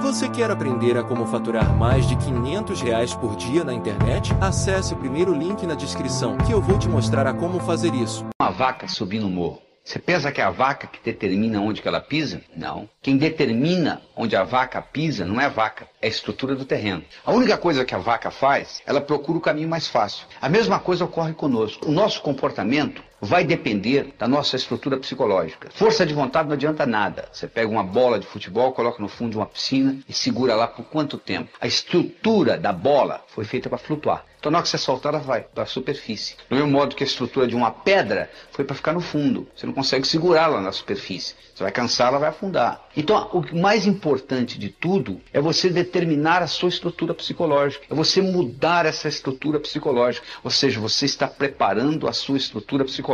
Você quer aprender a como faturar mais de 500 reais por dia na internet? Acesse o primeiro link na descrição que eu vou te mostrar a como fazer isso. Uma vaca subindo o morro. Você pensa que é a vaca que determina onde que ela pisa? Não. Quem determina onde a vaca pisa não é a vaca, é a estrutura do terreno. A única coisa que a vaca faz, ela procura o caminho mais fácil. A mesma coisa ocorre conosco. O nosso comportamento vai depender da nossa estrutura psicológica. Força de vontade não adianta nada. Você pega uma bola de futebol, coloca no fundo de uma piscina e segura lá por quanto tempo? A estrutura da bola foi feita para flutuar. Então, na hora que você soltar, ela vai para a superfície. Do mesmo modo que a estrutura de uma pedra foi para ficar no fundo. Você não consegue segurá-la na superfície. Você vai cansar, ela vai afundar. Então, o mais importante de tudo é você determinar a sua estrutura psicológica. É você mudar essa estrutura psicológica. Ou seja, você está preparando a sua estrutura psicológica.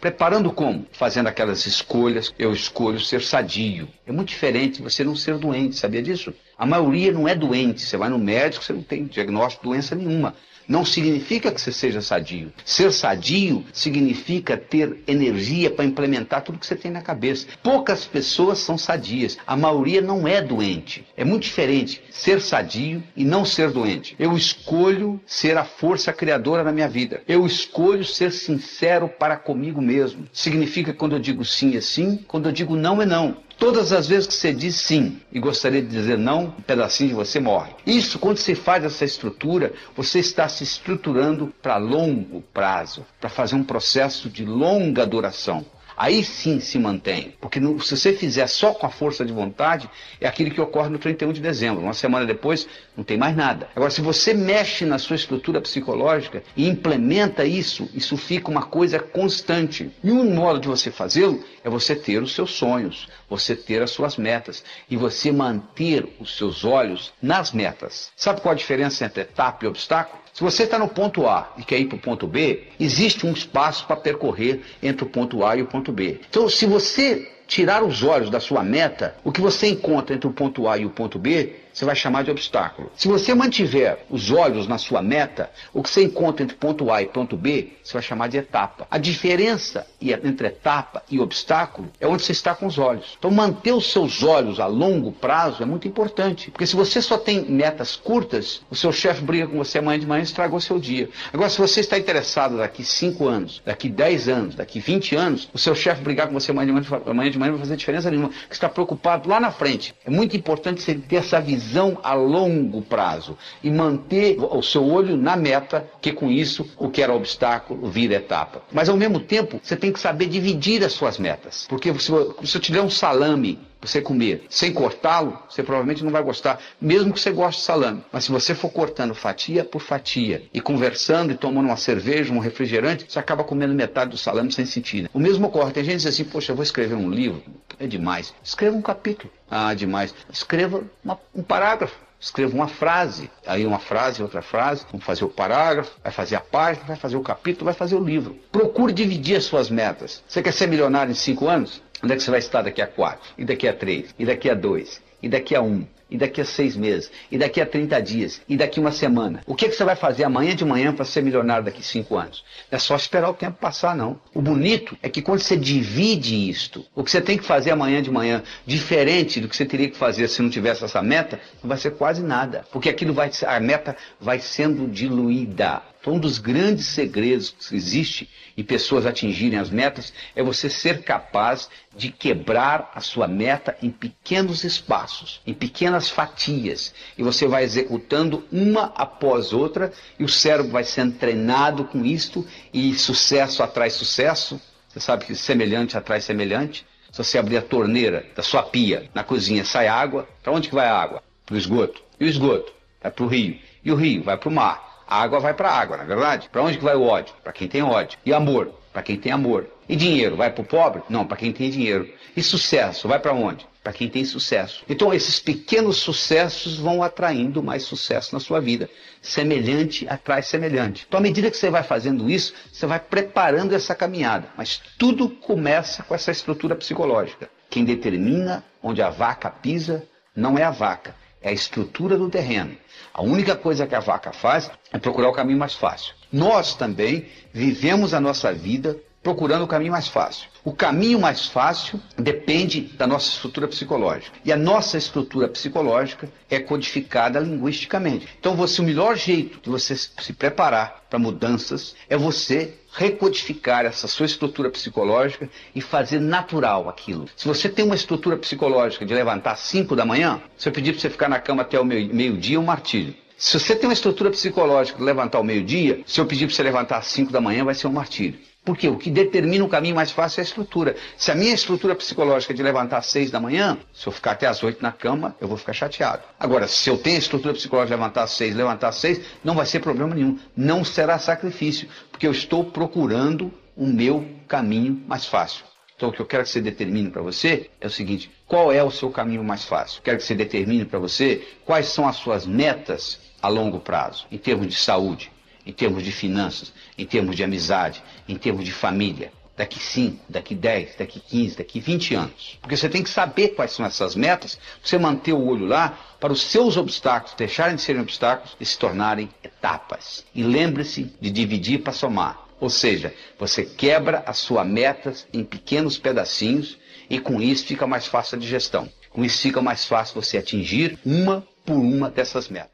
Preparando como? Fazendo aquelas escolhas. Eu escolho ser sadio. É muito diferente você não ser doente. Sabia disso? A maioria não é doente. Você vai no médico, você não tem diagnóstico de doença nenhuma não significa que você seja sadio. Ser sadio significa ter energia para implementar tudo que você tem na cabeça. Poucas pessoas são sadias, a maioria não é doente. É muito diferente ser sadio e não ser doente. Eu escolho ser a força criadora na minha vida. Eu escolho ser sincero para comigo mesmo. Significa quando eu digo sim é sim, quando eu digo não é não. Todas as vezes que você diz sim e gostaria de dizer não, um pedacinho de você morre. Isso, quando você faz essa estrutura, você está se estruturando para longo prazo, para fazer um processo de longa duração aí sim se mantém. Porque no, se você fizer só com a força de vontade, é aquilo que ocorre no 31 de dezembro. Uma semana depois, não tem mais nada. Agora, se você mexe na sua estrutura psicológica e implementa isso, isso fica uma coisa constante. E um modo de você fazê-lo é você ter os seus sonhos, você ter as suas metas e você manter os seus olhos nas metas. Sabe qual a diferença entre etapa e obstáculo? Se você está no ponto A e quer ir para o ponto B, existe um espaço para percorrer entre o ponto A e o ponto B. Então, se você tirar os olhos da sua meta, o que você encontra entre o ponto A e o ponto B você vai chamar de obstáculo. Se você mantiver os olhos na sua meta, o que você encontra entre ponto A e ponto B, você vai chamar de etapa. A diferença entre etapa e obstáculo é onde você está com os olhos. Então, manter os seus olhos a longo prazo é muito importante. Porque se você só tem metas curtas, o seu chefe briga com você amanhã de manhã e estragou seu dia. Agora, se você está interessado daqui 5 anos, daqui 10 anos, daqui 20 anos, o seu chefe brigar com você amanhã de manhã, amanhã de manhã não vai fazer diferença nenhuma. Você está preocupado lá na frente. É muito importante você ter essa visão visão a longo prazo e manter o seu olho na meta, que com isso o que era obstáculo vira etapa. Mas ao mesmo tempo, você tem que saber dividir as suas metas. Porque se, eu te der um salame você comer sem cortá-lo, você provavelmente não vai gostar, mesmo que você goste de salame. Mas se você for cortando fatia por fatia e conversando e tomando uma cerveja, um refrigerante, você acaba comendo metade do salame sem sentido. O mesmo ocorre. Tem gente que diz assim, poxa, eu vou escrever um livro. É demais. Escreva um capítulo. Ah, demais. Escreva uma, um parágrafo. Escreva uma frase, aí uma frase, outra frase, vamos fazer o parágrafo, vai fazer a página, vai fazer o capítulo, vai fazer o livro. Procure dividir as suas metas. Você quer ser milionário em cinco anos? Onde é que você vai estar daqui a quatro? E daqui a três? E daqui a dois? E daqui a um? E daqui a seis meses? E daqui a 30 dias? E daqui uma semana? O que, que você vai fazer amanhã de manhã para ser milionário daqui cinco anos? Não é só esperar o tempo passar, não. O bonito é que quando você divide isto, o que você tem que fazer amanhã de manhã, diferente do que você teria que fazer se não tivesse essa meta, não vai ser quase nada. Porque aquilo vai, a meta vai sendo diluída. Então, um dos grandes segredos que existe e pessoas atingirem as metas é você ser capaz de quebrar a sua meta em pequenos espaços, em pequenas fatias. E você vai executando uma após outra e o cérebro vai sendo treinado com isto e sucesso atrai sucesso. Você sabe que semelhante atrai semelhante. Se você abrir a torneira da sua pia na cozinha, sai água. Para onde que vai a água? Para o esgoto. E o esgoto? Vai para o rio. E o rio vai para o mar. A água vai para a água, na é verdade? Para onde que vai o ódio? Para quem tem ódio. E amor? Para quem tem amor. E dinheiro? Vai para o pobre? Não, para quem tem dinheiro. E sucesso? Vai para onde? Para quem tem sucesso. Então, esses pequenos sucessos vão atraindo mais sucesso na sua vida. Semelhante atrai semelhante. Então, à medida que você vai fazendo isso, você vai preparando essa caminhada. Mas tudo começa com essa estrutura psicológica. Quem determina onde a vaca pisa não é a vaca, é a estrutura do terreno. A única coisa que a vaca faz é procurar o caminho mais fácil. Nós também vivemos a nossa vida procurando o caminho mais fácil. O caminho mais fácil depende da nossa estrutura psicológica. E a nossa estrutura psicológica é codificada linguisticamente. Então, você, o melhor jeito de você se preparar para mudanças é você recodificar essa sua estrutura psicológica e fazer natural aquilo. Se você tem uma estrutura psicológica de levantar às 5 da manhã, se eu pedir para você ficar na cama até o meio-dia, é um martírio. Se você tem uma estrutura psicológica de levantar ao meio-dia, se eu pedir para você levantar às 5 da manhã, vai ser um martírio. Porque o que determina o caminho mais fácil é a estrutura. Se a minha estrutura psicológica é de levantar às seis da manhã, se eu ficar até às oito na cama, eu vou ficar chateado. Agora, se eu tenho a estrutura psicológica de levantar às seis, levantar às seis, não vai ser problema nenhum. Não será sacrifício, porque eu estou procurando o meu caminho mais fácil. Então, o que eu quero que você determine para você é o seguinte: qual é o seu caminho mais fácil? Quero que você determine para você quais são as suas metas a longo prazo, em termos de saúde, em termos de finanças, em termos de amizade, em termos de família. Daqui 5, daqui 10, daqui 15, daqui 20 anos. Porque você tem que saber quais são essas metas, você manter o olho lá para os seus obstáculos deixarem de serem obstáculos e se tornarem etapas. E lembre-se de dividir para somar. Ou seja, você quebra as suas metas em pequenos pedacinhos e com isso fica mais fácil a digestão. Com isso fica mais fácil você atingir uma por uma dessas metas.